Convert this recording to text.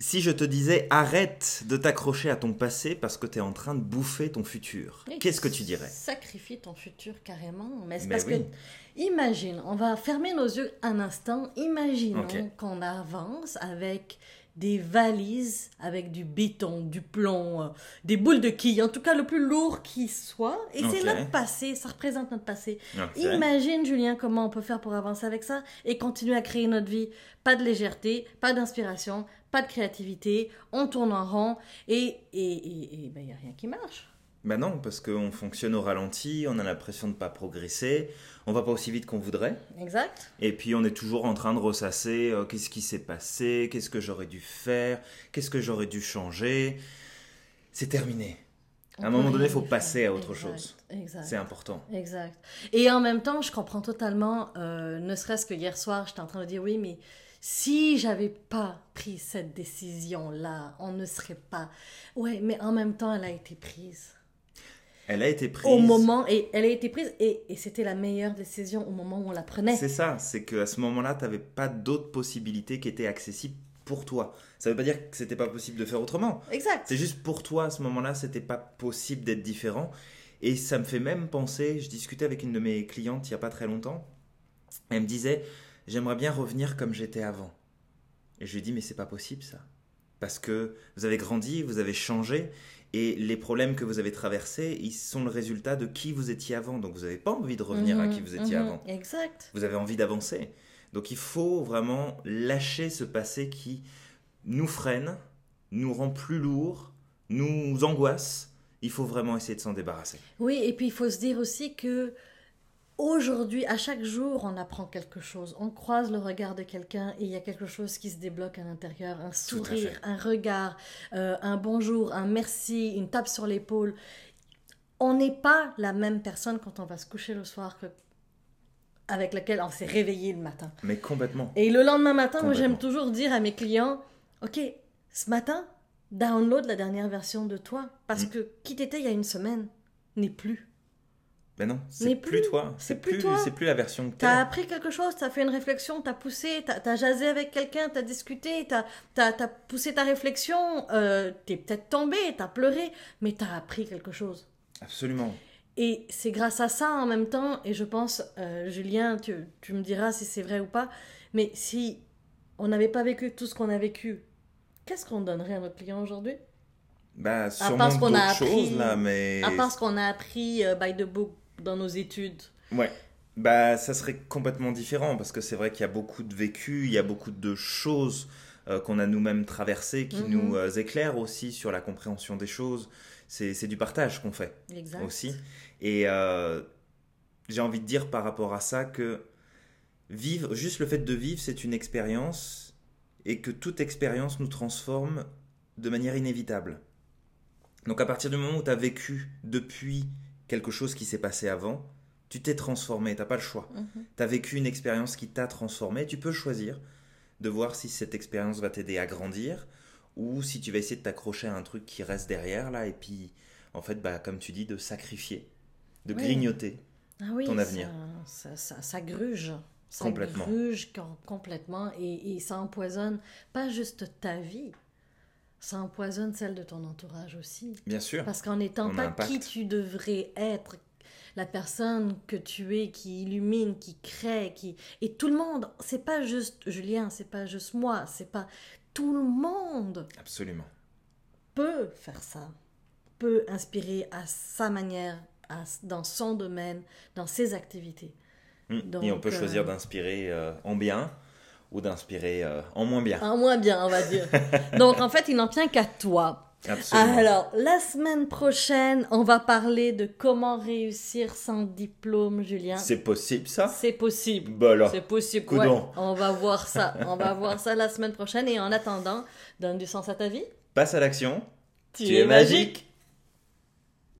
Si je te disais arrête de t'accrocher à ton passé parce que tu es en train de bouffer ton futur, qu'est-ce que tu dirais? Sacrifie ton futur carrément. Mais c'est parce oui. que, imagine, on va fermer nos yeux un instant. Imaginons qu'on avance avec des valises avec du béton, du plomb, euh, des boules de quilles, en tout cas le plus lourd qui soit. Et c'est notre passé, ça représente notre passé. Imagine, Julien, comment on peut faire pour avancer avec ça et continuer à créer notre vie. Pas de légèreté, pas d'inspiration, pas de créativité, on tourne en rond et il et, et, et, ben, a rien qui marche. Bah non, parce qu'on fonctionne au ralenti, on a l'impression de ne pas progresser, on va pas aussi vite qu'on voudrait, Exact et puis on est toujours en train de ressasser euh, qu'est-ce qui s'est passé, qu'est-ce que j'aurais dû faire, qu'est-ce que j'aurais dû changer. C'est terminé. À un moment donné, il faut passer à autre Exact, chose. Exact. C'est important. Exact. Et en même temps, je comprends totalement, euh, ne serait-ce que hier soir, j'étais en train de dire oui, mais si j'avais pas pris cette décision-là, on ne serait pas. Ouais, mais en même temps, elle a été prise. Elle a été prise. Au moment, et elle a été prise, et, et c'était la meilleure décision au moment où on la prenait. C'est ça, c'est qu'à ce moment-là, tu n'avais pas d'autres possibilités qui étaient accessibles pour toi. Ça veut pas dire que c'était pas possible de faire autrement. Exact. C'est juste pour toi à ce moment-là, c'était pas possible d'être différent. Et ça me fait même penser, je discutais avec une de mes clientes il y a pas très longtemps. Elle me disait, j'aimerais bien revenir comme j'étais avant. Et je lui dis, mais c'est pas possible ça. Parce que vous avez grandi, vous avez changé, et les problèmes que vous avez traversés, ils sont le résultat de qui vous étiez avant. Donc vous n'avez pas envie de revenir à Mhm, qui vous étiez mhm, avant. Exact. Vous avez envie d'avancer. Donc il faut vraiment lâcher ce passé qui nous freine, nous rend plus lourds, nous angoisse. Il faut vraiment essayer de s'en débarrasser. Oui, et puis il faut se dire aussi que aujourd'hui, à chaque jour, on apprend quelque chose. On croise le regard de quelqu'un et il y a quelque chose qui se débloque à l'intérieur. Un sourire, un regard, euh, un bonjour, un merci, une tape sur l'épaule. On n'est pas la même personne quand on va se coucher le soir que avec laquelle on s'est réveillé le matin. Mais complètement. Et le lendemain matin, moi j'aime toujours dire à mes clients, ok, ce matin, download la dernière version de toi, parce Mm. que qui t'étais il y a une semaine n'est plus. Mais non, c'est plus, plus. toi. C'est plus plus, c'est plus la version que T'as t'es. appris quelque chose, t'as fait une réflexion, t'as poussé, t'as as jasé avec quelqu'un, t'as discuté, t'as as, poussé ta réflexion, euh, t'es peut-être tombé, t'as pleuré, mais t'as appris quelque chose. Absolument. Et c'est grâce à ça en même temps, et je pense, euh, Julien, tu, tu me diras si c'est vrai ou pas, mais si on n'avait pas vécu tout ce qu'on a vécu, qu'est-ce qu'on donnerait à notre client aujourd'hui? Bah, sûrement part ce qu'on a appris- choses là, mais. À part ce qu'on a appris euh, by the book dans nos études. Ouais. Bah, ça serait complètement différent parce que c'est vrai qu'il y a beaucoup de vécu, il y a beaucoup de choses euh, qu'on a nous-mêmes traversées qui Mhm. nous euh, éclairent aussi sur la compréhension des choses. C'est c'est du partage qu'on fait Exact. aussi. Et euh, j'ai envie de dire par rapport à ça que vivre, juste le fait de vivre, c'est une expérience et que toute expérience nous transforme de manière inévitable. Donc à partir du moment où tu as vécu depuis quelque chose qui s'est passé avant, tu t'es transformé, t'as pas le choix. Mhm. Tu as vécu une expérience qui t'a transformé, tu peux choisir de voir si cette expérience va t'aider à grandir ou si tu vas essayer de t'accrocher à un truc qui reste derrière là et puis en fait bah comme tu dis de sacrifier, de grignoter. Ah oui, ton avenir. Ça, ça, ça gruge. Ça Complètement. gruge com- complètement et, et ça empoisonne pas juste ta vie, ça empoisonne celle de ton entourage aussi. Bien sûr. Parce qu'en n'étant pas qui tu devrais être, la personne que tu es, qui illumine, qui crée, qui... Et tout le monde, c'est pas juste Julien, c'est pas juste moi, c'est pas... Tout le monde Absolument. peut faire ça, peut inspirer à sa manière, à- dans son domaine, dans ses activités. Donc, et on peut euh, choisir d'inspirer euh, en bien ou d'inspirer euh, en moins bien. Un moins bien, on va dire. Donc en fait, il n'en tient qu'à toi. Absolument. Alors, la semaine prochaine, on va parler de comment réussir sans diplôme, Julien. C'est possible ça? C'est possible. Bah alors. C'est possible. Coudon. ouais. On va voir ça. On va voir ça la semaine prochaine. Et en attendant, donne du sens à ta vie. Passe à l'action. Tu, es magique.